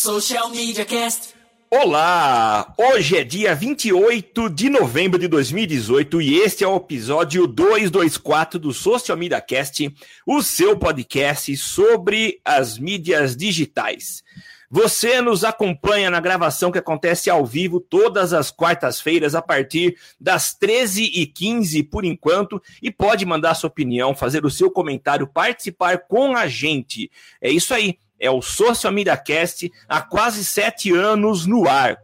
Social Media Cast. Olá! Hoje é dia 28 de novembro de 2018 e este é o episódio 224 do Social Media Cast, o seu podcast sobre as mídias digitais. Você nos acompanha na gravação que acontece ao vivo todas as quartas-feiras a partir das 13h15 por enquanto e pode mandar sua opinião, fazer o seu comentário, participar com a gente. É isso aí, é o Social Media Cast há quase sete anos no ar.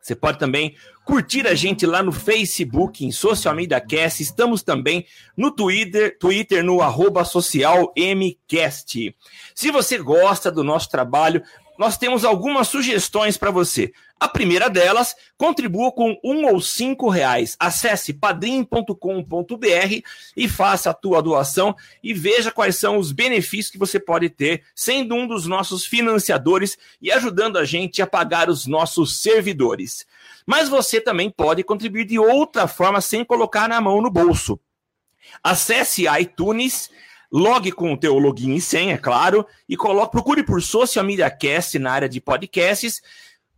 Você pode também curtir a gente lá no Facebook, em Social Media Cast. Estamos também no Twitter, Twitter no arroba social MCast. Se você gosta do nosso trabalho, nós temos algumas sugestões para você. A primeira delas, contribua com um ou cinco reais. Acesse padrim.com.br e faça a tua doação e veja quais são os benefícios que você pode ter sendo um dos nossos financiadores e ajudando a gente a pagar os nossos servidores. Mas você também pode contribuir de outra forma sem colocar na mão no bolso. Acesse iTunes Logue com o teu login e senha, é claro, e coloque, procure por Social Media Cast na área de podcasts.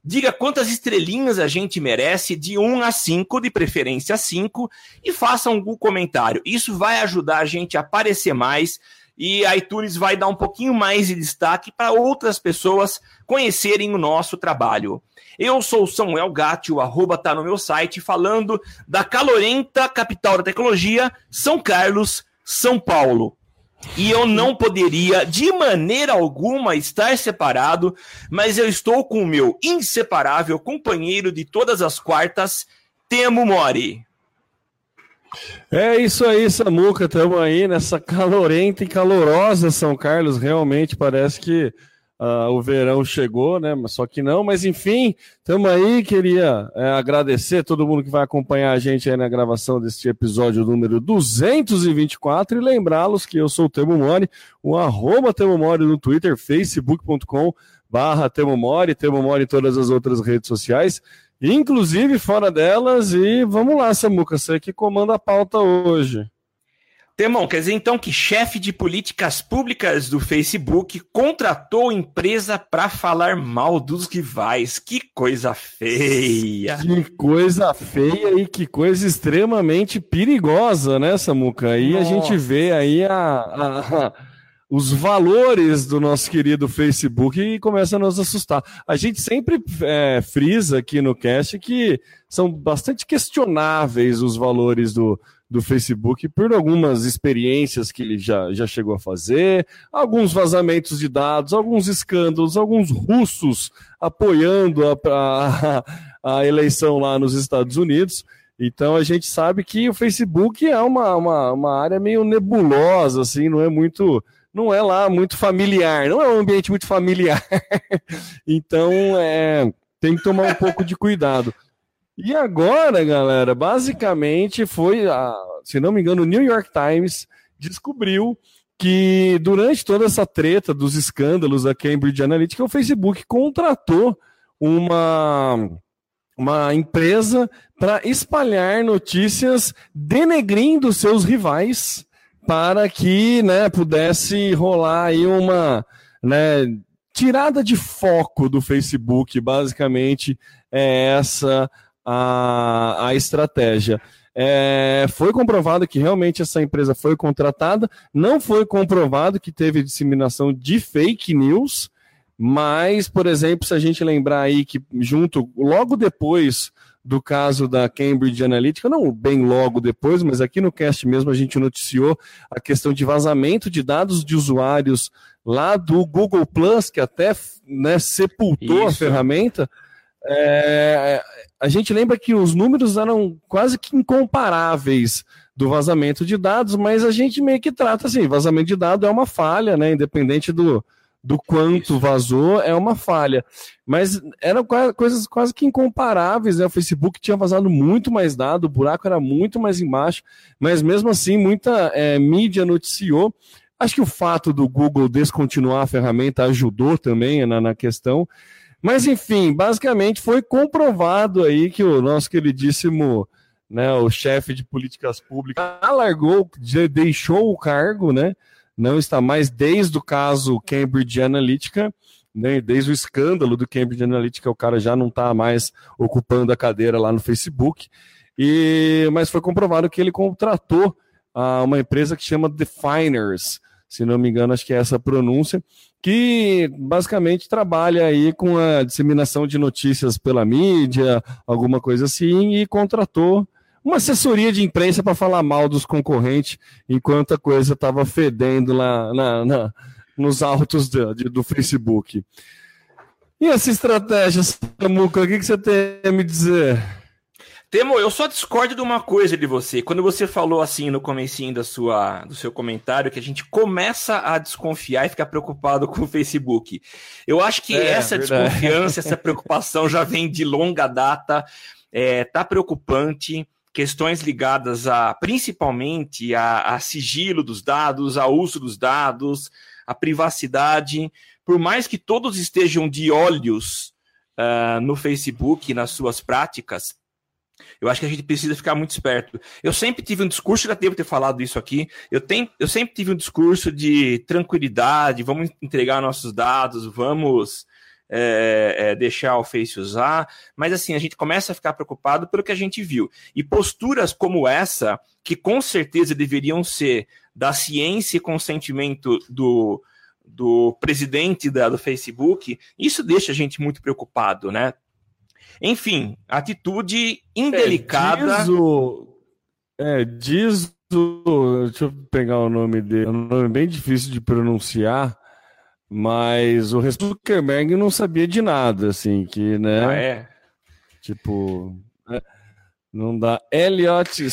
Diga quantas estrelinhas a gente merece, de 1 a 5, de preferência 5, e faça um comentário. Isso vai ajudar a gente a aparecer mais e a iTunes vai dar um pouquinho mais de destaque para outras pessoas conhecerem o nosso trabalho. Eu sou o Samuel Gatti, o arroba tá no meu site, falando da calorenta capital da tecnologia, São Carlos, São Paulo. E eu não poderia, de maneira alguma, estar separado, mas eu estou com o meu inseparável companheiro de todas as quartas, Temo Mori. É isso aí, Samuca. Estamos aí nessa calorenta e calorosa São Carlos. Realmente parece que Uh, o verão chegou, né? Só que não, mas enfim, estamos aí. Queria é, agradecer todo mundo que vai acompanhar a gente aí na gravação deste episódio número 224 e lembrá-los que eu sou o Temo Mori, o arroba Temo Mori no Twitter, facebook.com barra Temo Mori, Temo Mori em todas as outras redes sociais, inclusive fora delas. E vamos lá, Samuca, você que comanda a pauta hoje. Temão, quer dizer então que chefe de políticas públicas do Facebook contratou empresa para falar mal dos rivais. Que coisa feia! Que coisa feia e que coisa extremamente perigosa, né, Samuca? Aí Nossa. a gente vê aí a, a, a, os valores do nosso querido Facebook e começa a nos assustar. A gente sempre é, frisa aqui no cast que são bastante questionáveis os valores do do Facebook por algumas experiências que ele já, já chegou a fazer, alguns vazamentos de dados, alguns escândalos, alguns russos apoiando a, a, a eleição lá nos Estados Unidos. Então a gente sabe que o Facebook é uma, uma, uma área meio nebulosa, assim, não é muito não é lá muito familiar, não é um ambiente muito familiar. então, é, tem que tomar um pouco de cuidado. E agora, galera, basicamente foi, a, se não me engano, o New York Times descobriu que durante toda essa treta dos escândalos da Cambridge Analytica, o Facebook contratou uma, uma empresa para espalhar notícias denegrindo seus rivais para que né, pudesse rolar aí uma né, tirada de foco do Facebook, basicamente é essa a, a estratégia. É, foi comprovado que realmente essa empresa foi contratada, não foi comprovado que teve disseminação de fake news, mas, por exemplo, se a gente lembrar aí que junto, logo depois do caso da Cambridge Analytica, não bem logo depois, mas aqui no cast mesmo a gente noticiou a questão de vazamento de dados de usuários lá do Google Plus, que até né, sepultou Isso. a ferramenta. É, a gente lembra que os números eram quase que incomparáveis do vazamento de dados, mas a gente meio que trata assim, vazamento de dados é uma falha, né? Independente do, do quanto vazou, é uma falha. Mas eram coisas quase que incomparáveis, né? O Facebook tinha vazado muito mais dado, o buraco era muito mais embaixo, mas mesmo assim, muita é, mídia noticiou. Acho que o fato do Google descontinuar a ferramenta ajudou também na, na questão. Mas, enfim, basicamente foi comprovado aí que o nosso queridíssimo, né, o chefe de políticas públicas alargou, deixou o cargo, né? Não está mais desde o caso Cambridge Analytica. né, desde o escândalo do Cambridge Analytica, o cara já não está mais ocupando a cadeira lá no Facebook, e mas foi comprovado que ele contratou ah, uma empresa que chama Definers, se não me engano, acho que é essa pronúncia, que basicamente trabalha aí com a disseminação de notícias pela mídia, alguma coisa assim, e contratou uma assessoria de imprensa para falar mal dos concorrentes enquanto a coisa estava fedendo lá na, na, nos altos do, do Facebook. E essa estratégia, Samuca, o que, que você tem a me dizer? Temo, eu só discordo de uma coisa de você. Quando você falou assim no comecinho da sua, do seu comentário, que a gente começa a desconfiar e ficar preocupado com o Facebook. Eu acho que é, essa verdade. desconfiança, essa preocupação já vem de longa data, é, tá preocupante questões ligadas a principalmente a, a, sigilo dos dados, a uso dos dados, a privacidade. Por mais que todos estejam de olhos uh, no Facebook, nas suas práticas, eu acho que a gente precisa ficar muito esperto. Eu sempre tive um discurso, já devo ter falado isso aqui. Eu, tenho, eu sempre tive um discurso de tranquilidade, vamos entregar nossos dados, vamos é, é, deixar o Face usar, mas assim, a gente começa a ficar preocupado pelo que a gente viu. E posturas como essa, que com certeza deveriam ser da ciência e consentimento do, do presidente da, do Facebook, isso deixa a gente muito preocupado, né? Enfim, atitude indelicada. É, diz o. É, diz o. Deixa eu pegar o nome dele. É um nome bem difícil de pronunciar. Mas o Zuckerberg não sabia de nada, assim, que, né? Ah, é? Tipo, é, não dá. Elliot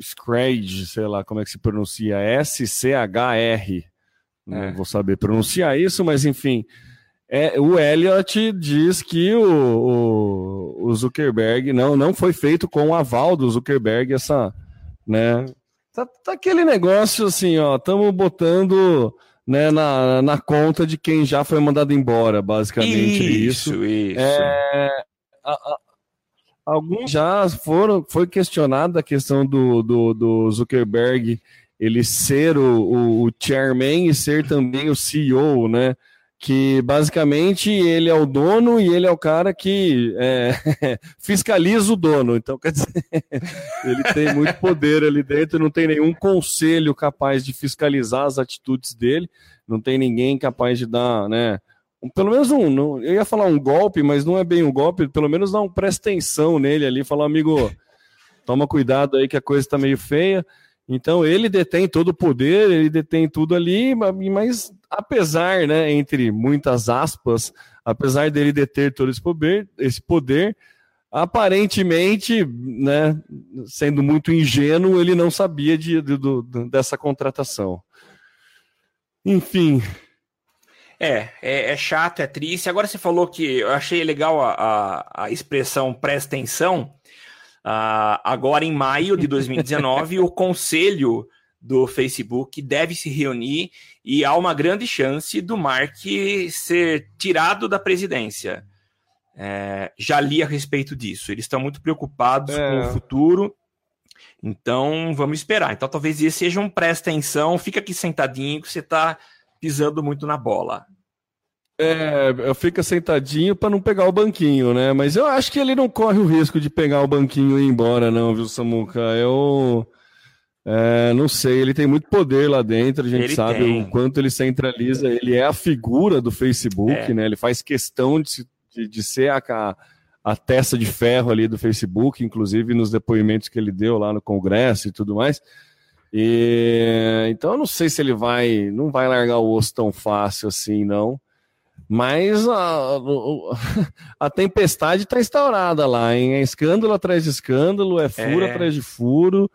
Scrage, sei lá como é que se pronuncia, S-C-H-R. Não é. vou saber pronunciar isso, mas enfim. É, o Elliot diz que o, o, o, Zuckerberg não, não foi feito com o aval do Zuckerberg essa, né? Tá, tá aquele negócio assim, ó, estamos botando né, na, na conta de quem já foi mandado embora, basicamente isso. Isso, isso. É, a, a, alguns já foram, foi questionada a questão do, do, do, Zuckerberg ele ser o, o, o chairman e ser também o CEO, né? Que basicamente ele é o dono e ele é o cara que é, fiscaliza o dono. Então, quer dizer, ele tem muito poder ali dentro, não tem nenhum conselho capaz de fiscalizar as atitudes dele, não tem ninguém capaz de dar, né? Pelo menos um, não, eu ia falar um golpe, mas não é bem um golpe, pelo menos dá um presta atenção nele ali, falar, amigo, toma cuidado aí que a coisa está meio feia. Então ele detém todo o poder, ele detém tudo ali, mas apesar, né, entre muitas aspas, apesar dele deter todo esse poder, esse poder, aparentemente, né, sendo muito ingênuo, ele não sabia de, de, de dessa contratação. Enfim. É, é, é, chato, é triste. Agora você falou que eu achei legal a, a, a expressão presta atenção. Uh, agora, em maio de 2019, o conselho do Facebook deve se reunir e há uma grande chance do Mark ser tirado da presidência. É, já li a respeito disso. Eles estão muito preocupados é. com o futuro. Então, vamos esperar. Então, talvez esse seja um presta atenção, fica aqui sentadinho que você está pisando muito na bola. É, eu fico sentadinho para não pegar o banquinho, né? Mas eu acho que ele não corre o risco de pegar o banquinho e ir embora, não, viu, Samuca? Eu é, não sei, ele tem muito poder lá dentro, a gente ele sabe tem. o quanto ele centraliza. Ele é a figura do Facebook, é. né? Ele faz questão de, de, de ser a, a testa de ferro ali do Facebook, inclusive nos depoimentos que ele deu lá no Congresso e tudo mais. E, então eu não sei se ele vai, não vai largar o osso tão fácil assim, não. Mas a, a tempestade está instaurada lá, hein? É escândalo atrás de escândalo, é furo é. atrás de furo.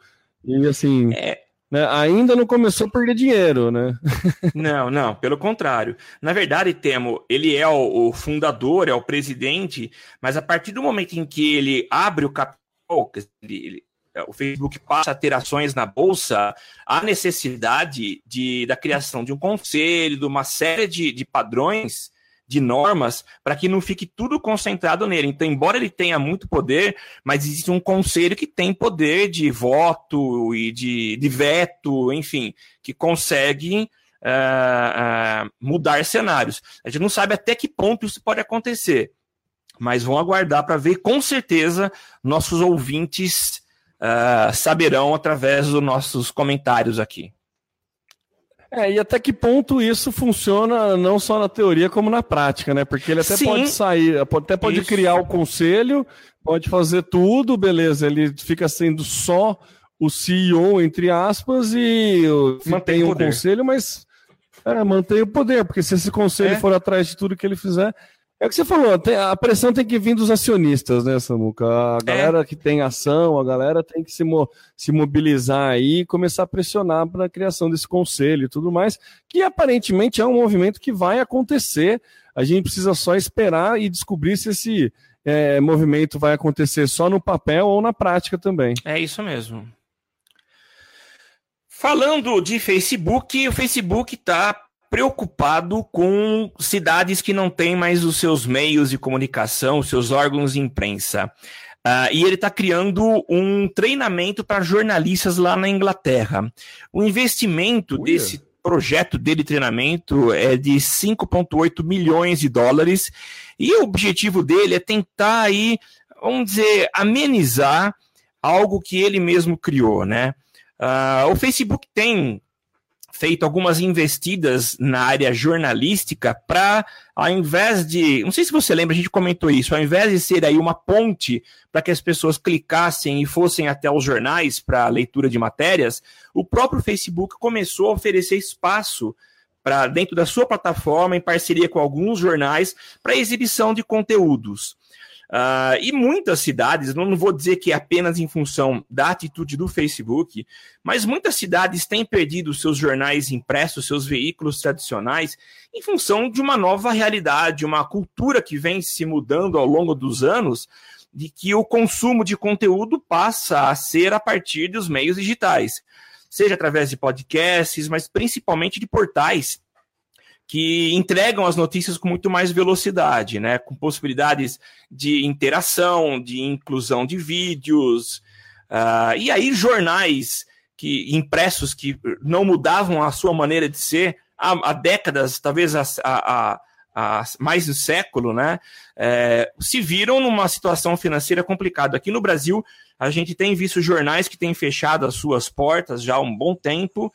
E assim, é. né, ainda não começou a perder dinheiro, né? não, não, pelo contrário. Na verdade, Temo, ele é o, o, fundador, é o presidente, mas a partir do momento em que ele abre o capital, ele, o Facebook passa a ter ações na bolsa, há necessidade de, da criação de um conselho, de uma série de, de padrões de normas para que não fique tudo concentrado nele. Então, embora ele tenha muito poder, mas existe um conselho que tem poder de voto e de, de veto, enfim, que consegue uh, uh, mudar cenários. A gente não sabe até que ponto isso pode acontecer, mas vão aguardar para ver. Com certeza, nossos ouvintes uh, saberão através dos nossos comentários aqui. É, e até que ponto isso funciona não só na teoria como na prática, né? Porque ele até Sim. pode sair, até pode isso. criar o conselho, pode fazer tudo, beleza, ele fica sendo só o CEO, entre aspas, e mantém o um conselho, mas é, mantém o poder, porque se esse conselho é. for atrás de tudo que ele fizer, é o que você falou, a pressão tem que vir dos acionistas, né, Samuca? A é. galera é. que tem ação, a galera tem que se, mo se mobilizar aí e começar a pressionar para a criação desse conselho e tudo mais, que aparentemente é um movimento que vai acontecer. A gente precisa só esperar e descobrir se esse é, movimento vai acontecer só no papel ou na prática também. É isso mesmo. Falando de Facebook, o Facebook está preocupado com cidades que não têm mais os seus meios de comunicação, os seus órgãos de imprensa. Uh, e ele está criando um treinamento para jornalistas lá na Inglaterra. O investimento Uia. desse projeto dele de treinamento é de 5,8 milhões de dólares. E o objetivo dele é tentar aí, vamos dizer, amenizar algo que ele mesmo criou, né? Uh, o Facebook tem feito algumas investidas na área jornalística para, ao invés de. Não sei se você lembra, a gente comentou isso, ao invés de ser aí uma ponte para que as pessoas clicassem e fossem até os jornais para leitura de matérias, o próprio Facebook começou a oferecer espaço para dentro da sua plataforma, em parceria com alguns jornais, para exibição de conteúdos. Uh, e muitas cidades, não vou dizer que é apenas em função da atitude do Facebook, mas muitas cidades têm perdido seus jornais impressos, seus veículos tradicionais, em função de uma nova realidade, uma cultura que vem se mudando ao longo dos anos, de que o consumo de conteúdo passa a ser a partir dos meios digitais, seja através de podcasts, mas principalmente de portais que entregam as notícias com muito mais velocidade, né? Com possibilidades de interação, de inclusão de vídeos. Uh, e aí, jornais que impressos que não mudavam a sua maneira de ser há, há décadas, talvez há, há, há, mais de um século, né? É, se viram numa situação financeira complicada. Aqui no Brasil, a gente tem visto jornais que têm fechado as suas portas já há um bom tempo.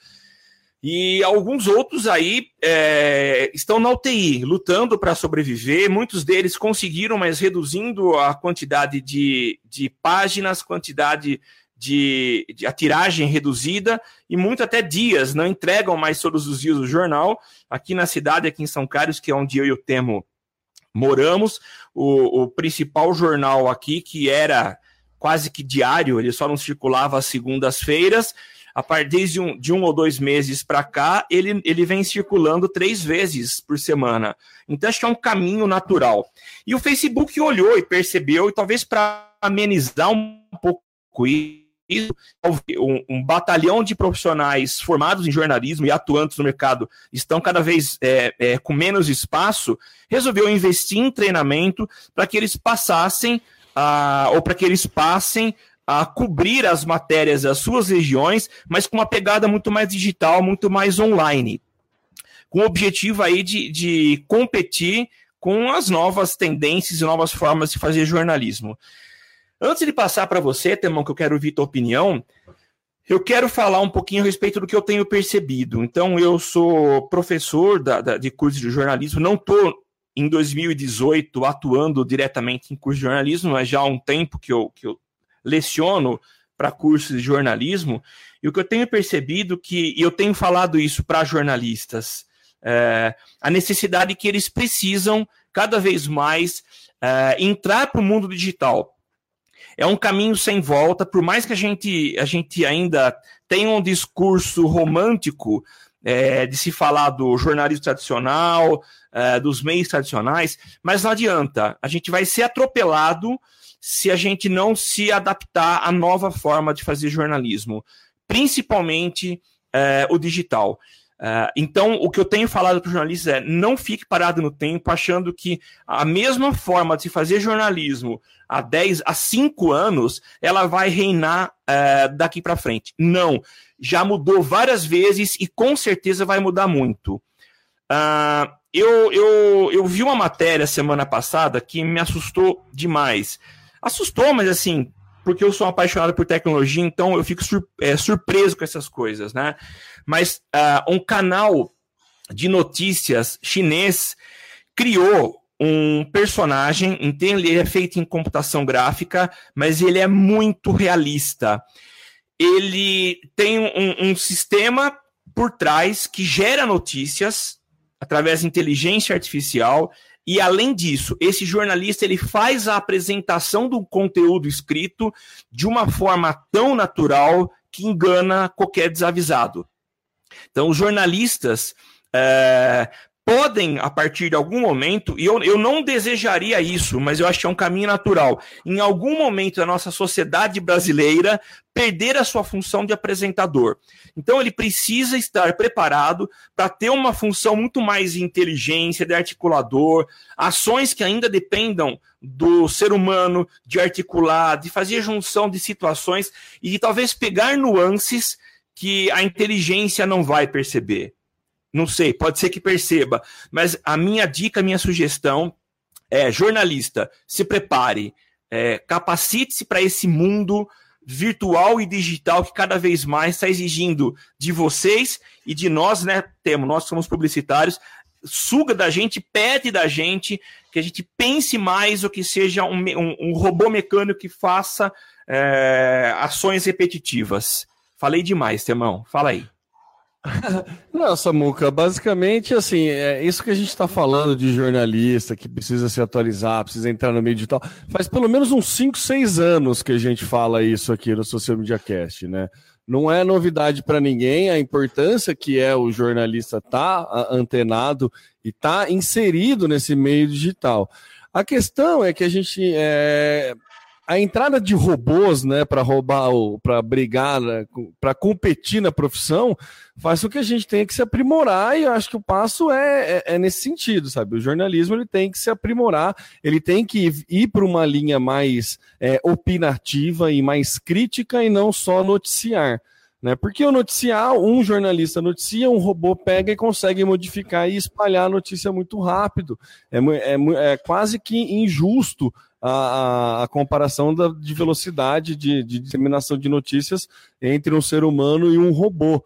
E alguns outros aí é, estão na UTI, lutando para sobreviver. Muitos deles conseguiram, mas reduzindo a quantidade de, de páginas, quantidade de, de, a tiragem reduzida e muito até dias, não entregam mais todos os dias o jornal. Aqui na cidade, aqui em São Carlos, que é onde eu e o Temo moramos, o, o principal jornal aqui, que era quase que diário, ele só não circulava às segundas-feiras, a partir de um, de um ou dois meses para cá, ele, ele vem circulando três vezes por semana. Então, acho que é um caminho natural. E o Facebook olhou e percebeu, e talvez para amenizar um pouco isso, um, um, batalhão de profissionais formados em jornalismo e atuantes no mercado estão cada vez é, é, com menos espaço, resolveu investir em treinamento para que eles passassem, uh, ou para que eles passem a cobrir as matérias das suas regiões, mas com uma pegada muito mais digital, muito mais online. Com o objetivo aí de, de competir com as novas tendências e novas formas de fazer jornalismo. Antes de passar para você, Temão, que eu quero ouvir tua opinião, eu quero falar um pouquinho a respeito do que eu tenho percebido. Então, eu sou professor da, da, de curso de jornalismo, não estou em 2018 atuando diretamente em curso de jornalismo, mas já há um tempo que eu, que eu leciono para cursos de jornalismo, e o que eu tenho percebido que, e eu tenho falado isso para jornalistas, é, a necessidade que eles precisam cada vez mais é, entrar para o mundo digital. É um caminho sem volta, por mais que a gente, a gente ainda tenha um discurso romântico é, de se falar do jornalismo tradicional, é, dos meios tradicionais, mas não adianta. A gente vai ser atropelado se a gente não se adaptar à nova forma de fazer jornalismo, principalmente é, o digital. Uh, então, o que eu tenho falado para os jornalistas é não fique parado no tempo achando que a mesma forma de se fazer jornalismo há 10, há 5 anos, ela vai reinar uh, daqui para frente. Não. Já mudou várias vezes e com certeza vai mudar muito. Uh, eu, eu, eu vi uma matéria semana passada que me assustou demais. Assustou, mas assim, porque eu sou apaixonado por tecnologia, então eu fico sur é, surpreso com essas coisas, né? Mas uh, um canal de notícias chinês criou um personagem, então ele é feito em computação gráfica, mas ele é muito realista. Ele tem um, um sistema por trás que gera notícias através de inteligência artificial e além disso, esse jornalista ele faz a apresentação do conteúdo escrito de uma forma tão natural que engana qualquer desavisado. Então, os jornalistas é, podem, a partir de algum momento, e eu, eu não desejaria isso, mas eu acho que é um caminho natural, em algum momento da nossa sociedade brasileira, perder a sua função de apresentador. Então ele precisa estar preparado para ter uma função muito mais de inteligência, de articulador, ações que ainda dependam do ser humano, de articular, de fazer junção de situações e de talvez pegar nuances que a inteligência não vai perceber. Não sei, pode ser que perceba, mas a minha dica, a minha sugestão é: jornalista, se prepare, é, capacite-se para esse mundo virtual e digital que cada vez mais está exigindo de vocês e de nós, né? Temos, nós somos publicitários, suga da gente, pede da gente que a gente pense mais o que seja um, um, um robô mecânico que faça é, ações repetitivas. Falei demais, Temão. Fala aí. Não, Samuca, basicamente assim, é isso que a gente está falando de jornalista que precisa se atualizar, precisa entrar no meio digital. Faz pelo menos uns 5, 6 anos que a gente fala isso aqui no Social Media Cast, né? Não é novidade para ninguém a importância que é o jornalista estar tá antenado e estar tá inserido nesse meio digital. A questão é que a gente é, a entrada de robôs, né, para roubar, para brigar, né, para competir na profissão, faz com que a gente tenha que se aprimorar e eu acho que o passo é, é, é, nesse sentido, sabe? O jornalismo ele tem que se aprimorar, ele tem que ir para uma linha mais é, opinativa e mais crítica e não só noticiar. Né? Porque o noticiar, um jornalista noticia, um robô pega e consegue modificar e espalhar a notícia muito rápido. É, é, é quase que injusto a, a, comparação da, de velocidade de, de disseminação de notícias entre um ser humano e um robô.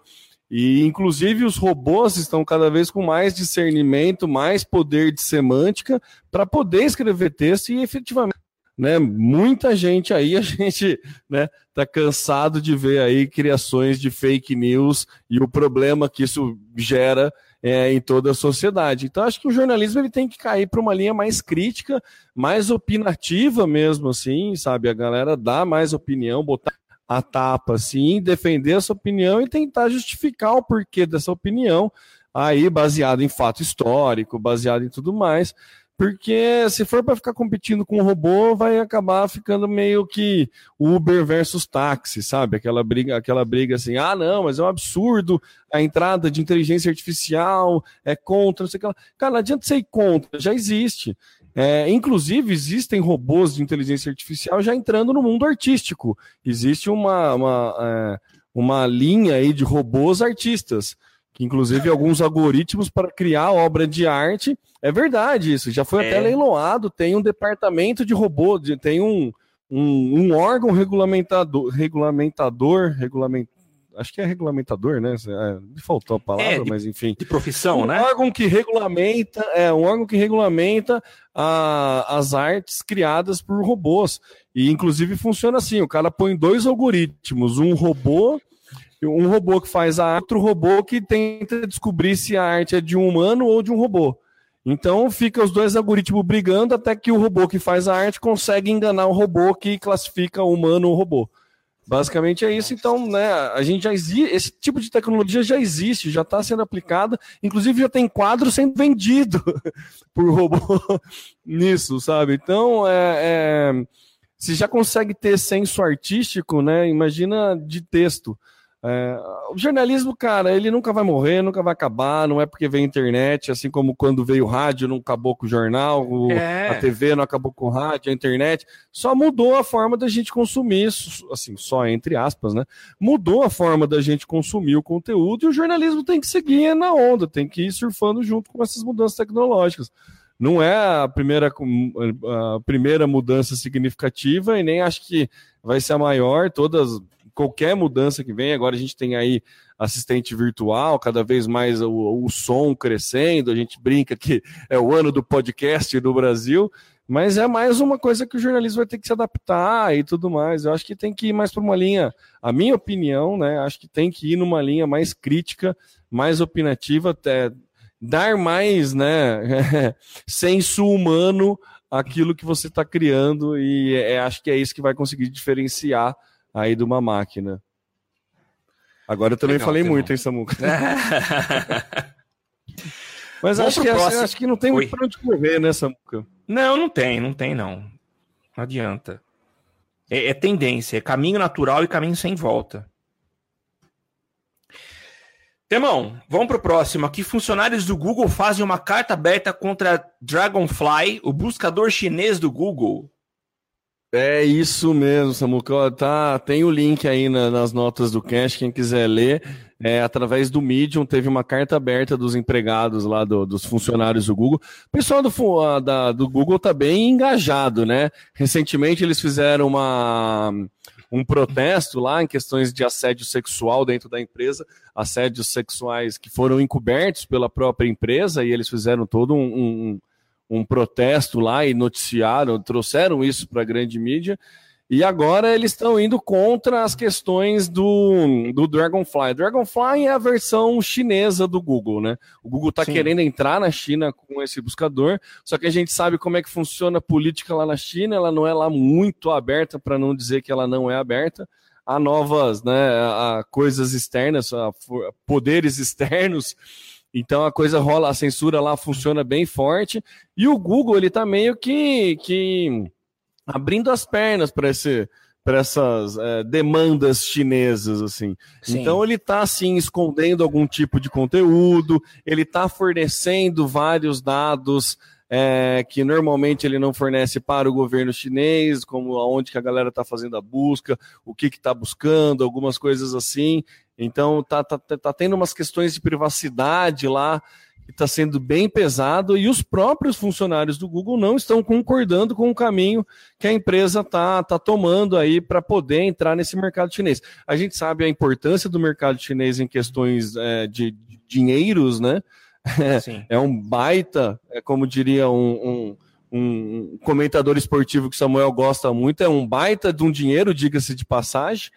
E, inclusive, os robôs estão cada vez com mais discernimento, mais poder de semântica para poder escrever texto e efetivamente. Né, muita gente aí, a gente né, tá cansado de ver aí criações de fake news e o problema que isso gera é, em toda a sociedade. Então, acho que o jornalismo ele tem que cair para uma linha mais crítica, mais opinativa mesmo, assim, sabe? A galera dá mais opinião, botar a tapa, assim, defender essa opinião e tentar justificar o porquê dessa opinião, aí baseado em fato histórico, baseado em tudo mais. Porque se for para ficar competindo com o robô, vai acabar ficando meio que Uber versus táxi, sabe? Aquela briga, aquela briga assim, ah, não, mas é um absurdo a entrada de inteligência artificial, é contra, não sei o que lá. Cara, não adianta ser contra, já existe. É, inclusive, existem robôs de inteligência artificial já entrando no mundo artístico. Existe uma, uma, é, uma linha aí de robôs artistas que inclusive alguns algoritmos para criar obra de arte. É verdade isso, já foi é. até leiloado, tem um departamento de robô, tem um, um, um órgão regulamentador, regulamentador, regulament, acho que é regulamentador, né? É, me faltou a palavra, é, de, mas enfim. De profissão, um né? Um órgão que regulamenta, é, um órgão que regulamenta a, as artes criadas por robôs. E inclusive funciona assim: o cara põe dois algoritmos, um robô um robô que faz a arte, outro robô que tenta descobrir se a arte é de um humano ou de um robô. Então fica os dois algoritmos brigando até que o robô que faz a arte consegue enganar o robô que classifica o humano ou robô. Basicamente é isso. Então, né, a gente já existe, esse tipo de tecnologia já existe, já está sendo aplicada. Inclusive já tem quadro sendo vendido por robô nisso, sabe? Então, é, é, se já consegue ter senso artístico, né? Imagina de texto. É, o jornalismo, cara, ele nunca vai morrer, nunca vai acabar, não é porque veio a internet, assim como quando veio o rádio, não acabou com o jornal, o, é. a TV não acabou com o rádio, a internet, só mudou a forma da gente consumir, assim, só entre aspas, né? Mudou a forma da gente consumir o conteúdo e o jornalismo tem que seguir na onda, tem que ir surfando junto com essas mudanças tecnológicas. Não é a primeira, a primeira mudança significativa e nem acho que vai ser a maior, todas qualquer mudança que vem. Agora a gente tem aí assistente virtual, cada vez mais o, o som crescendo. A gente brinca que é o ano do podcast do Brasil, mas é mais uma coisa que o jornalismo vai ter que se adaptar e tudo mais. Eu acho que tem que ir mais para uma linha, a minha opinião, né? Acho que tem que ir numa linha mais crítica, mais opinativa, até dar mais, né, senso humano aquilo que você está criando e é, acho que é isso que vai conseguir diferenciar aí de uma máquina. Agora eu também Legal, falei muito, hein, Samuca? Mas acho que, acho que não tem muito para onde correr, né, Samuca? Não, não tem, não tem, não. Não adianta. É, é tendência, é caminho natural e caminho sem volta. Temão, vamos para o próximo. Aqui, funcionários do Google fazem uma carta aberta contra Dragonfly, o buscador chinês do Google. É isso mesmo, Samuca. Tá, tem o link aí na, nas notas do Cash, quem quiser ler. É, através do Medium, teve uma carta aberta dos empregados lá, do, dos funcionários do Google. O pessoal do, da, do Google tá bem engajado, né? Recentemente eles fizeram uma, um protesto lá em questões de assédio sexual dentro da empresa, assédios sexuais que foram encobertos pela própria empresa e eles fizeram todo um, um um protesto lá e noticiaram, trouxeram isso para a grande mídia. E agora eles estão indo contra as questões do, do Dragonfly. Dragonfly é a versão chinesa do Google, né? O Google está querendo entrar na China com esse buscador, só que a gente sabe como é que funciona a política lá na China, ela não é lá muito aberta, para não dizer que ela não é aberta. Há novas né, há coisas externas, há poderes externos então a coisa rola, a censura lá funciona bem forte. E o Google, ele tá meio que, que abrindo as pernas para esse para essas é, demandas chinesas assim. Sim. Então ele está assim escondendo algum tipo de conteúdo, ele está fornecendo vários dados é, que normalmente ele não fornece para o governo chinês, como aonde que a galera está fazendo a busca, o que está buscando, algumas coisas assim. Então tá, tá, tá tendo umas questões de privacidade lá que está sendo bem pesado e os próprios funcionários do Google não estão concordando com o caminho que a empresa está tá tomando aí para poder entrar nesse mercado chinês. A gente sabe a importância do mercado chinês em questões é, de, de dinheiros, né? É, um baita, é como diria um, um, um comentador esportivo que Samuel gosta muito, é um baita de um dinheiro, diga-se de passagem.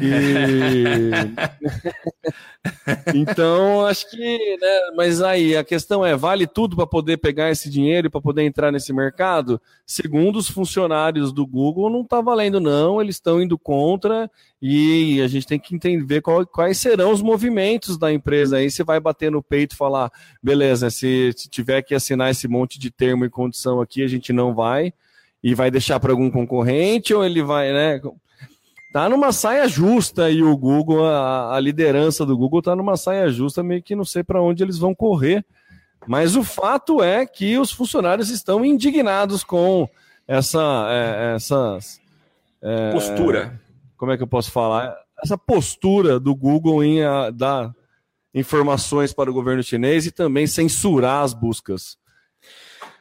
E... então, acho que, né, mas aí a questão é: vale tudo para poder pegar esse dinheiro e para poder entrar nesse mercado? Segundo os funcionários do Google, não está valendo, não, eles estão indo contra e a gente tem que entender qual, quais serão os movimentos da empresa. Aí você vai bater no peito e falar: beleza, se, se tiver que assinar esse monte de termo e condição aqui, a gente não vai e vai deixar para algum concorrente ou ele vai, né? Tá numa saia justa e o Google, a, a liderança do Google tá numa saia justa, meio que não sei para onde eles vão correr. Mas o fato é que os funcionários estão indignados com essa é, essas é, postura. Como é que eu posso falar? Essa postura do Google em a, dar informações para o governo chinês e também censurar as buscas.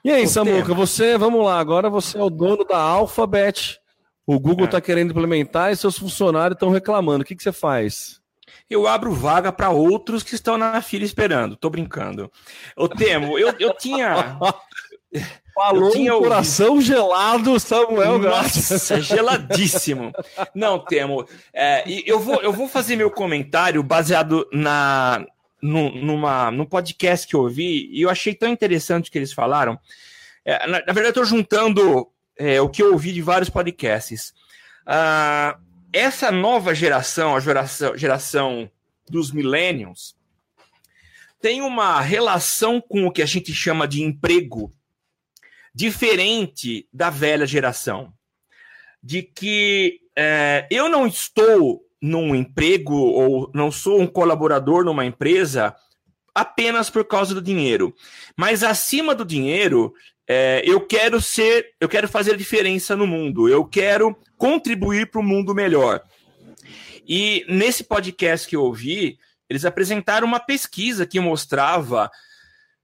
E aí, Samuca, você, vamos lá, agora você é o dono da Alphabet. O Google está é. querendo implementar e seus funcionários estão reclamando. O que, que você faz? Eu abro vaga para outros que estão na fila esperando. Tô brincando. Eu temo, eu, eu tinha. Falou eu tinha um coração gelado, Samuel Nossa, geladíssimo. Não, Temo. É, eu, vou, eu vou fazer meu comentário baseado na, no, numa, num podcast que eu ouvi e eu achei tão interessante o que eles falaram. É, na, na, verdade, eu estou juntando é, o que eu ouvi de vários podcasts. Ah, essa nova geração, a geração, geração dos millennials, tem uma relação com o que a gente chama de emprego diferente da velha geração. De que é, eu não estou num emprego ou não sou um colaborador numa empresa apenas por causa do dinheiro. Mas acima do dinheiro, é, eu quero ser, eu quero fazer diferença no mundo, eu quero contribuir para o mundo melhor. E nesse podcast que eu ouvi, eles apresentaram uma pesquisa que mostrava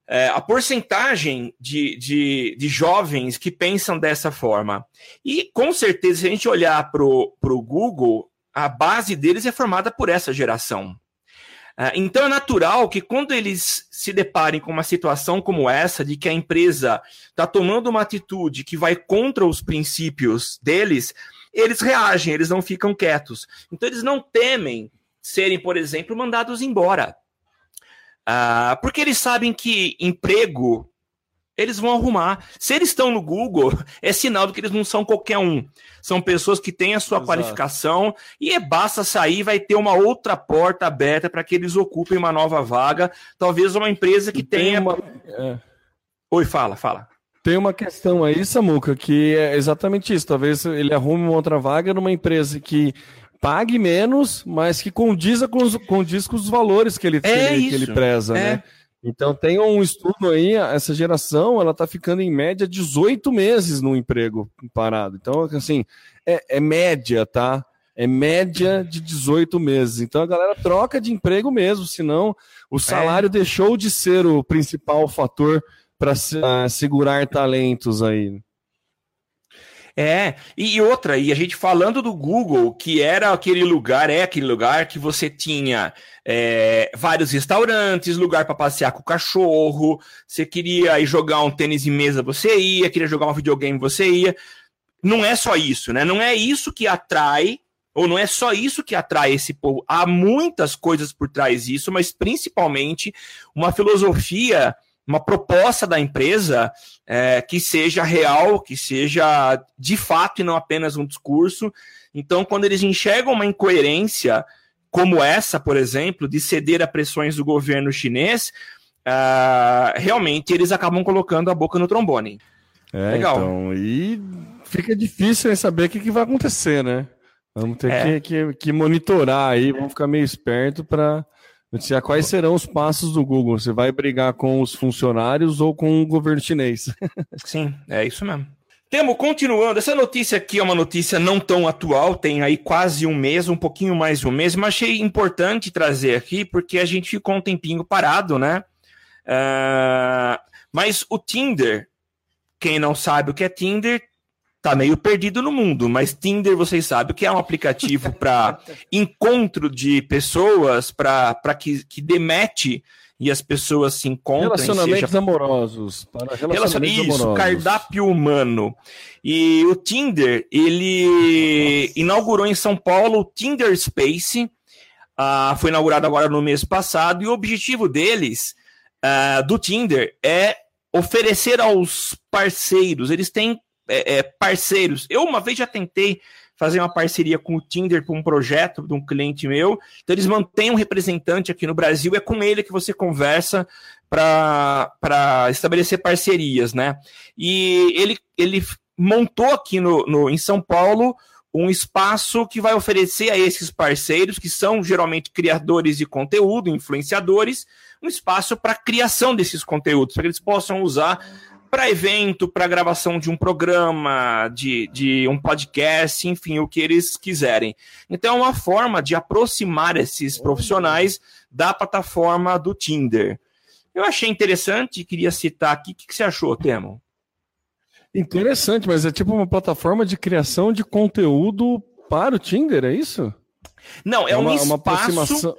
é, a porcentagem de, de, de, jovens que pensam dessa forma. E com certeza, se a gente olhar para o Google, a base deles é formada por essa geração. É, então é natural que quando eles se deparem com uma situação como essa, de que a empresa está tomando uma atitude que vai contra os princípios deles, eles reagem, eles não ficam quietos. Então eles não temem serem, por exemplo, mandados embora. Uh, porque eles sabem que emprego eles vão arrumar. Se eles estão no Google, é sinal de que eles não são qualquer um. São pessoas que têm a sua Exato. qualificação e é basta sair, vai ter uma outra porta aberta para que eles ocupem uma nova vaga. Talvez uma empresa que tenha. Uma... É. Oi, fala, fala. Tem uma questão aí, Samuca, que é exatamente isso. Talvez ele arrume uma outra vaga numa empresa que pague menos, mas que condiza com os, condiz com os valores que ele, é que ele, que ele preza, é. né? Então tem um estudo aí, essa geração, ela tá ficando em média 18 meses no emprego parado. Então, assim, é, é média, tá? É média de 18 meses. Então a galera troca de emprego mesmo, senão o é. salário é. deixou de ser o principal fator para uh, segurar talentos aí. É, e outra, e a gente falando do Google, que era aquele lugar, é aquele lugar que você tinha é, vários restaurantes, lugar para passear com o cachorro, você queria ir jogar um tênis em mesa, você ia, queria jogar um videogame, você ia. Não é só isso, né? Não é isso que atrai, ou não é só isso que atrai esse povo. Há muitas coisas por trás disso, mas principalmente uma filosofia uma proposta da empresa é, que seja real, que seja de fato e não apenas um discurso. Então, quando eles enxergam uma incoerência como essa, por exemplo, de ceder a pressões do governo chinês, uh, realmente eles acabam colocando a boca no trombone. É, Legal. Então, e fica difícil saber o que, que vai acontecer, né? Vamos ter é. que, que, que monitorar aí, vamos ficar meio esperto para Notícia, quais serão os passos do Google? Você vai brigar com os funcionários ou com o governo chinês? Sim, é isso mesmo. Temo, continuando, essa notícia aqui é uma notícia não tão atual, tem aí quase um mês, um pouquinho mais de um mês, mas achei importante trazer aqui porque a gente ficou um tempinho parado, né? Uh, mas o Tinder, quem não sabe o que é Tinder, tá meio perdido no mundo, mas Tinder, vocês sabem, que é um aplicativo para encontro de pessoas, para que, que demete e as pessoas se encontrem. Relacionamentos seja... amorosos. Para relacionamentos Isso, amorosos. cardápio humano. E o Tinder, ele Nossa. inaugurou em São Paulo o Tinder Space. Uh, foi inaugurado agora no mês passado. E o objetivo deles, uh, do Tinder, é oferecer aos parceiros. Eles têm é, é, parceiros. Eu uma vez já tentei fazer uma parceria com o Tinder para um projeto de um cliente meu. Então eles mantêm um representante aqui no Brasil, é com ele que você conversa para estabelecer parcerias, né? E ele, ele montou aqui no, no, em São Paulo um espaço que vai oferecer a esses parceiros, que são geralmente criadores de conteúdo, influenciadores, um espaço para criação desses conteúdos, para que eles possam usar para evento, para gravação de um programa, de, de um podcast, enfim, o que eles quiserem. Então, é uma forma de aproximar esses profissionais da plataforma do Tinder. Eu achei interessante, queria citar aqui. O que, que você achou, Temo? Interessante, mas é tipo uma plataforma de criação de conteúdo para o Tinder, é isso? Não, é, é uma, um espaço. Uma aproximação...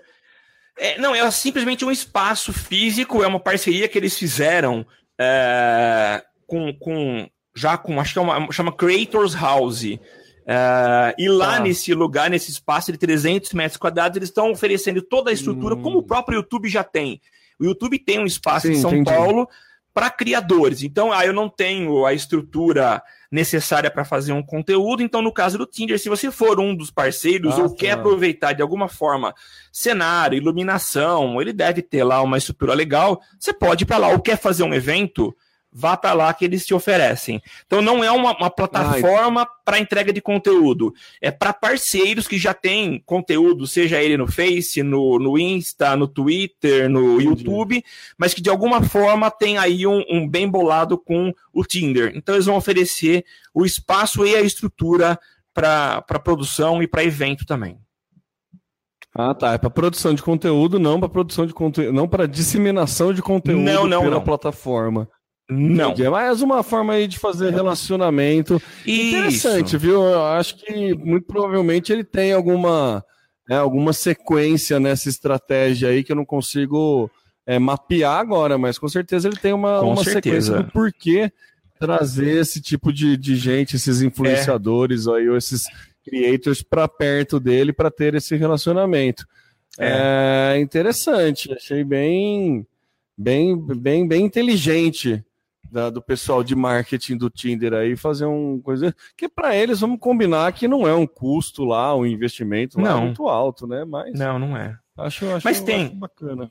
É, não, é simplesmente um espaço físico, é uma parceria que eles fizeram é, com, com já com acho que é uma chama Creators House. É, e lá ah. nesse lugar, nesse espaço de 300 metros quadrados, eles estão oferecendo toda a estrutura, hum. como o próprio YouTube já tem. O YouTube tem um espaço Sim, em São entendi. Paulo para criadores. Então, ah, eu não tenho a estrutura necessária para fazer um conteúdo. Então, no caso do Tinder, se você for um dos parceiros ah, ou tá. quer aproveitar de alguma forma cenário, iluminação, ele deve ter lá uma estrutura legal. Você pode ir para lá ou quer fazer um evento. Vá para lá que eles te oferecem. Então não é uma, uma plataforma para entrega de conteúdo, é para parceiros que já têm conteúdo, seja ele no Face, no, no Insta, no Twitter, no. YouTube, mas que de alguma forma tem aí um, um bem bolado com o Tinder. Então eles vão oferecer o espaço e a estrutura para produção e para evento também. Ah, tá. É para produção de conteúdo, não para produção de conteúdo, não para disseminação de conteúdo não, não, pela não. plataforma. Não. É mais uma forma aí de fazer relacionamento. Isso. Interessante, viu? Eu acho que muito provavelmente ele tem alguma, é, alguma sequência nessa estratégia aí que eu não consigo é, mapear agora, mas com certeza ele tem uma, uma sequência do porquê trazer esse tipo de, de gente, esses influenciadores é. aí, ou esses creators para perto dele para ter esse relacionamento. É. é interessante, achei bem, bem, bem, bem inteligente da, do pessoal de marketing do Tinder aí fazer um coisa que para eles vamos combinar que não é um custo lá, um investimento lá não. muito alto, né? Mas não, não é. Acho, acho, Mas tem acho bacana.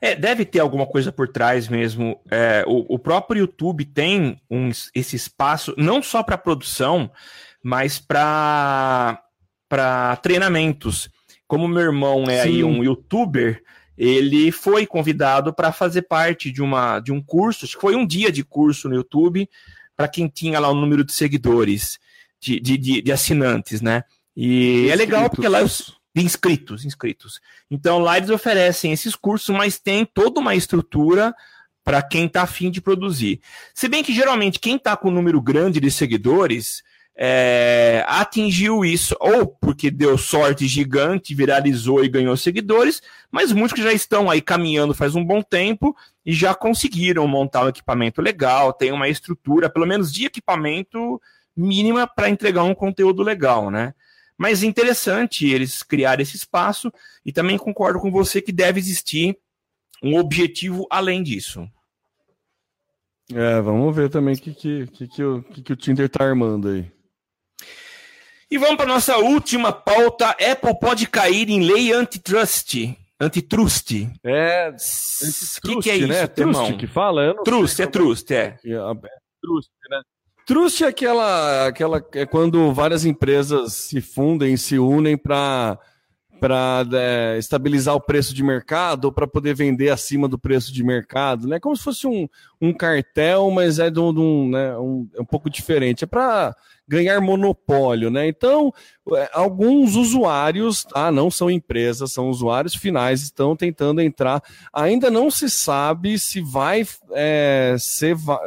É, deve ter alguma coisa por trás mesmo. É, o, o, próprio YouTube tem um, esse espaço não só para produção, mas para treinamentos. Como meu irmão é Sim. aí um youtuber, ele foi convidado para fazer parte de, uma, de um curso, acho que foi um dia de curso no YouTube, para quem tinha lá o número de seguidores, de, de, de, de assinantes, né? E é legal porque lá os inscritos, inscritos. Então lá eles oferecem esses cursos, mas tem toda uma estrutura para quem está afim de produzir. Se bem que geralmente quem está com um número grande de seguidores é, atingiu isso, ou porque deu sorte gigante, viralizou e ganhou seguidores, mas muitos que já estão aí caminhando faz um bom tempo e já conseguiram montar um equipamento legal, tem uma estrutura, pelo menos de equipamento mínima para entregar um conteúdo legal, né? Mas interessante eles criarem esse espaço e também concordo com você que deve existir um objetivo além disso. É, vamos ver também o que, que, que, que, o, que, que o Tinder tá armando aí. E vamos para nossa última pauta. Apple pode cair em lei antitrust. Antitrust. É. O que, que, é isso, né? Trust que fala? Trust, é trust, é. é. Trust, né? Trust é aquela, aquela é quando várias empresas se fundem, se unem para para é, estabilizar o preço de mercado ou para poder vender acima do preço de mercado, né? Como se fosse um, um cartel, mas é de um, né, um, é um pouco diferente. É para ganhar monopólio, né? Então, é, alguns usuários, ah, não são empresas, são usuários finais, estão tentando entrar. Ainda não se sabe se vai é, ser va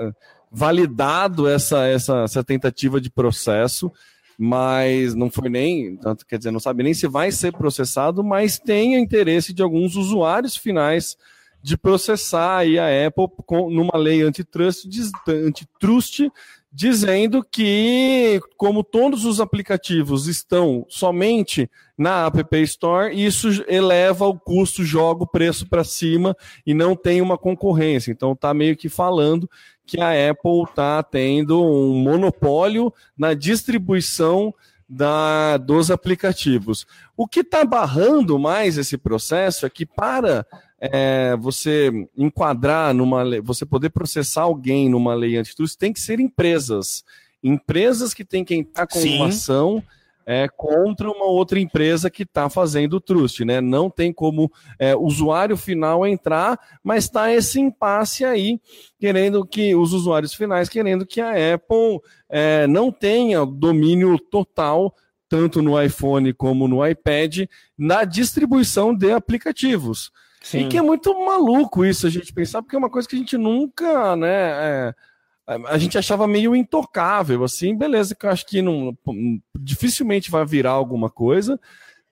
validado essa, essa, essa tentativa de processo mas não foi nem, tanto quer dizer, não sabe nem se vai ser processado, mas tem interesse de alguns usuários finais de processar aí a Apple com, numa lei antitrust, antitrust dizendo que, como todos os aplicativos estão somente na App Store, isso eleva o custo, joga o preço para cima e não tem uma concorrência. Então está meio que falando que a Apple está tendo um monopólio na distribuição da, dos aplicativos. O que está barrando mais esse processo é que para é, você enquadrar numa lei, você poder processar alguém numa lei antitrust, tem que ser empresas. Empresas que têm que entrar com Sim. uma ação é, contra uma outra empresa que está fazendo o trust, né? Não tem como é, usuário final entrar, mas está esse impasse aí, querendo que os usuários finais querendo que a Apple é, não tenha domínio total tanto no iPhone como no iPad na distribuição de aplicativos. Sim. E que é muito maluco isso a gente pensar, porque é uma coisa que a gente nunca, né? É, a gente achava meio intocável, assim, beleza, que eu acho que não, dificilmente vai virar alguma coisa,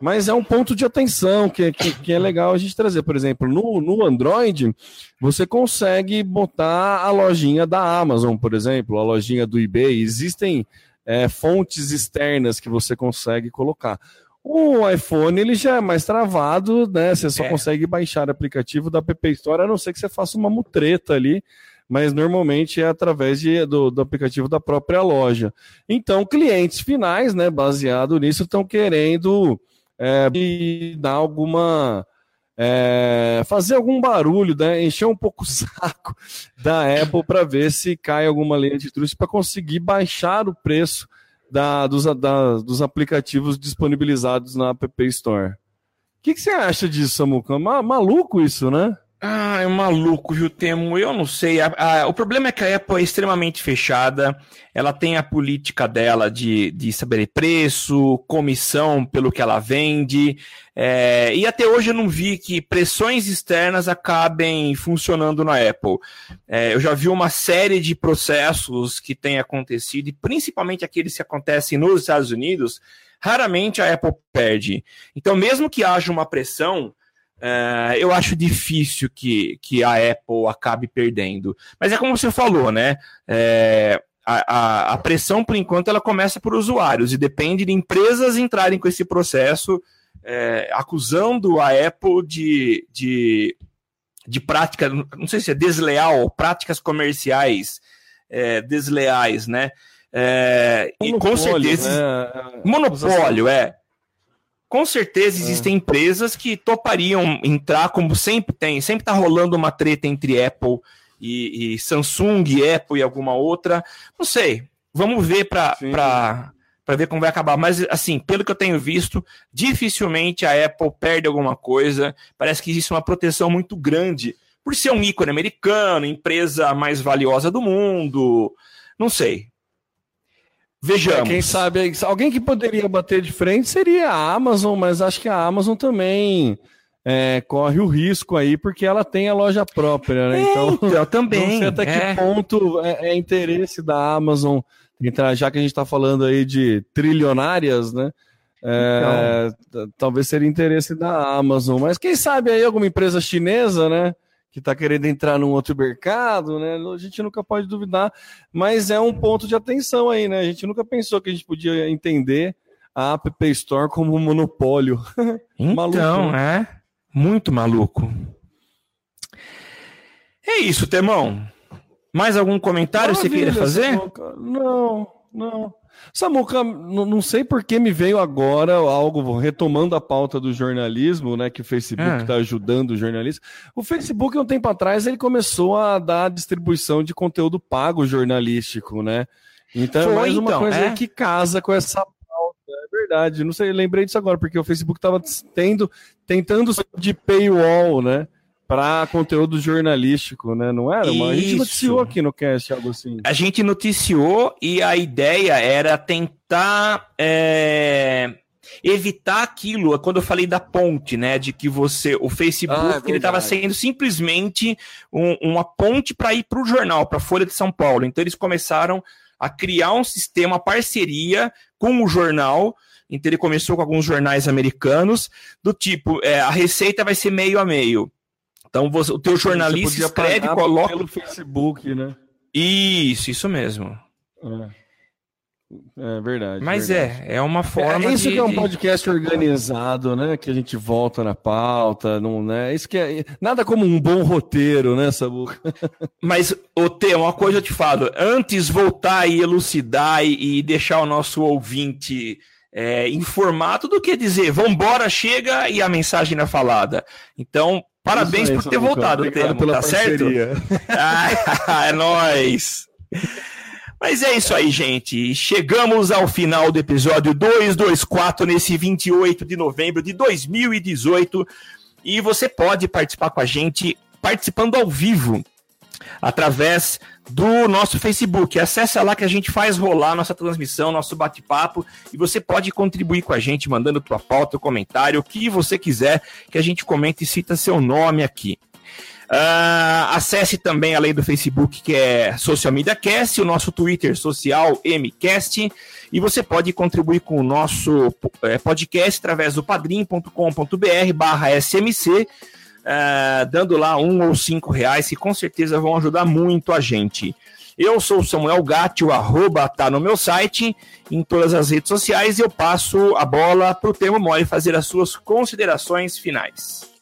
mas é um ponto de atenção que, que, que, é legal a gente trazer. Por exemplo, no, no Android, você consegue botar a lojinha da Amazon, por exemplo, a lojinha do eBay. Existem é, fontes externas que você consegue colocar. O iPhone ele já é mais travado, né? Você só é. consegue baixar o aplicativo da App Store, a não ser que você faça uma mutreta ali mas normalmente é através de, do, do, aplicativo da própria loja. Então, clientes finais, né, baseado nisso, estão querendo é, dar alguma é, fazer algum barulho, né, encher um pouco o saco da Apple para ver se cai alguma lei antitrust para conseguir baixar o preço da, dos, da, dos aplicativos disponibilizados na App Store. O que, que você acha disso, Samuca? Maluco isso, né? Ah, é maluco, viu, Temo? Eu não sei. A, a, o problema é que a Apple é extremamente fechada. Ela tem a política dela de, de saber preço, comissão pelo que ela vende. É, e até hoje eu não vi que pressões externas acabem funcionando na Apple. É, eu já vi uma série de processos que têm acontecido, e principalmente aqueles que acontecem nos Estados Unidos, raramente a Apple perde. Então, mesmo que haja uma pressão Uh, eu acho difícil que, que a Apple acabe perdendo. Mas é como você falou, né? É, a, a, a, pressão, por enquanto, ela começa por usuários e depende de empresas entrarem com esse processo, é, acusando a Apple de, de, de prática, não sei se é desleal, práticas comerciais é, desleais, né? É, e com certeza. Né? Monopólio, é com certeza existem é. empresas que topariam entrar, como sempre tem, sempre está rolando uma treta entre Apple e, e, Samsung, Apple e alguma outra. Não sei, vamos ver para ver como vai acabar. Mas, assim, pelo que eu tenho visto, dificilmente a Apple perde alguma coisa. Parece que existe uma proteção muito grande por ser um ícone americano, empresa mais valiosa do mundo. Não sei. Vejamos. É, quem sabe, alguém que poderia bater de frente seria a Amazon, mas acho que a Amazon também é, corre o risco aí, porque ela tem a loja própria, né? Então, então também. Não sei até é. que ponto é, é, interesse da Amazon entrar, já que a gente está falando aí de trilionárias, né? É, então. Talvez seria interesse da Amazon, mas quem sabe aí alguma empresa chinesa, né? Que está querendo entrar num outro mercado, né? A gente nunca pode duvidar, mas é um ponto de atenção aí, né? A gente nunca pensou que a gente podia entender a App Store como um monopólio. Então, maluco, né? é muito maluco. É isso, Temão. Mais algum comentário Maravilha, você queria fazer? Não, não. Samuca, não sei por que me veio agora algo retomando a pauta do jornalismo, né? Que o Facebook está é. ajudando o jornalista. O Facebook, um tempo atrás, ele começou a dar distribuição de conteúdo pago jornalístico, né? Então é Foi, é mais uma então, coisa é? que casa com essa pauta. É verdade. Não sei, lembrei disso agora, porque o Facebook estava tendo, tentando de paywall, né? Para conteúdo jornalístico, né? Não era? Mas a gente noticiou aqui no cast algo assim. A gente noticiou e a ideia era tentar é, evitar aquilo. Quando eu falei da ponte, né? De que você, o Facebook, ah, é ele estava sendo simplesmente um, uma ponte para ir para o jornal, para a Folha de São Paulo. Então eles começaram a criar um sistema, parceria com o jornal. Então ele começou com alguns jornais americanos, do tipo, é, a receita vai ser meio a meio. Então você, o teu jornalista escreve, coloca pelo Facebook, né? Isso, isso mesmo. É. É verdade. Mas verdade. é, é uma forma. É, isso de, que é um podcast organizado, né? Que a gente volta na pauta, não, né? Isso que é nada como um bom roteiro, né, Sabu? Mas, o T, uma coisa eu te falo, antes voltar e elucidar e, e deixar o nosso ouvinte é, informado do que dizer, vambora, chega e a mensagem na falada. Então, Parabéns por ter voltado, Temo, tá parceria. certo? ah, é nóis! Mas é isso aí, gente. Chegamos ao final do episódio 224, nesse 28 de novembro de 2018. E você pode participar com a gente participando ao vivo através do nosso Facebook. Acesse lá que a gente faz rolar nossa transmissão, nosso bate-papo, e você pode contribuir com a gente mandando tua pauta, comentário, o que você quiser que a gente comente e cita seu nome aqui. Uh, acesse também, além do Facebook, que é Social Media Cast, o nosso Twitter social MCast, e você pode contribuir com o nosso é, podcast através do padrim.com.br barra SMC, uh, dando lá um ou cinco reais, que com certeza vão ajudar muito a gente. Eu sou o Samuel Gatti, o arroba tá no meu site, em todas as redes sociais, e eu passo a bola para o Termo Mole fazer as suas considerações finais.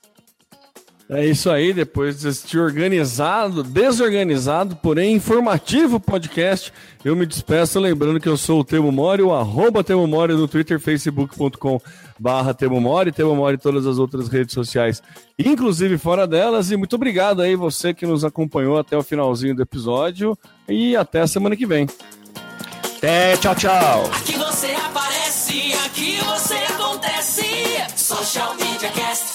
É isso aí, depois deste organizado, desorganizado, porém informativo podcast, eu me despeço lembrando que eu sou o Temo Mori, o arroba Temo Mori no Twitter, facebook.com barra Temomori, Temomori em todas as outras redes sociais, inclusive fora delas. E muito obrigado aí você que nos acompanhou até o finalzinho do episódio e até a semana que vem. Até, tchau, tchau. Aqui você aparece, aqui você acontece. Social Media Cast.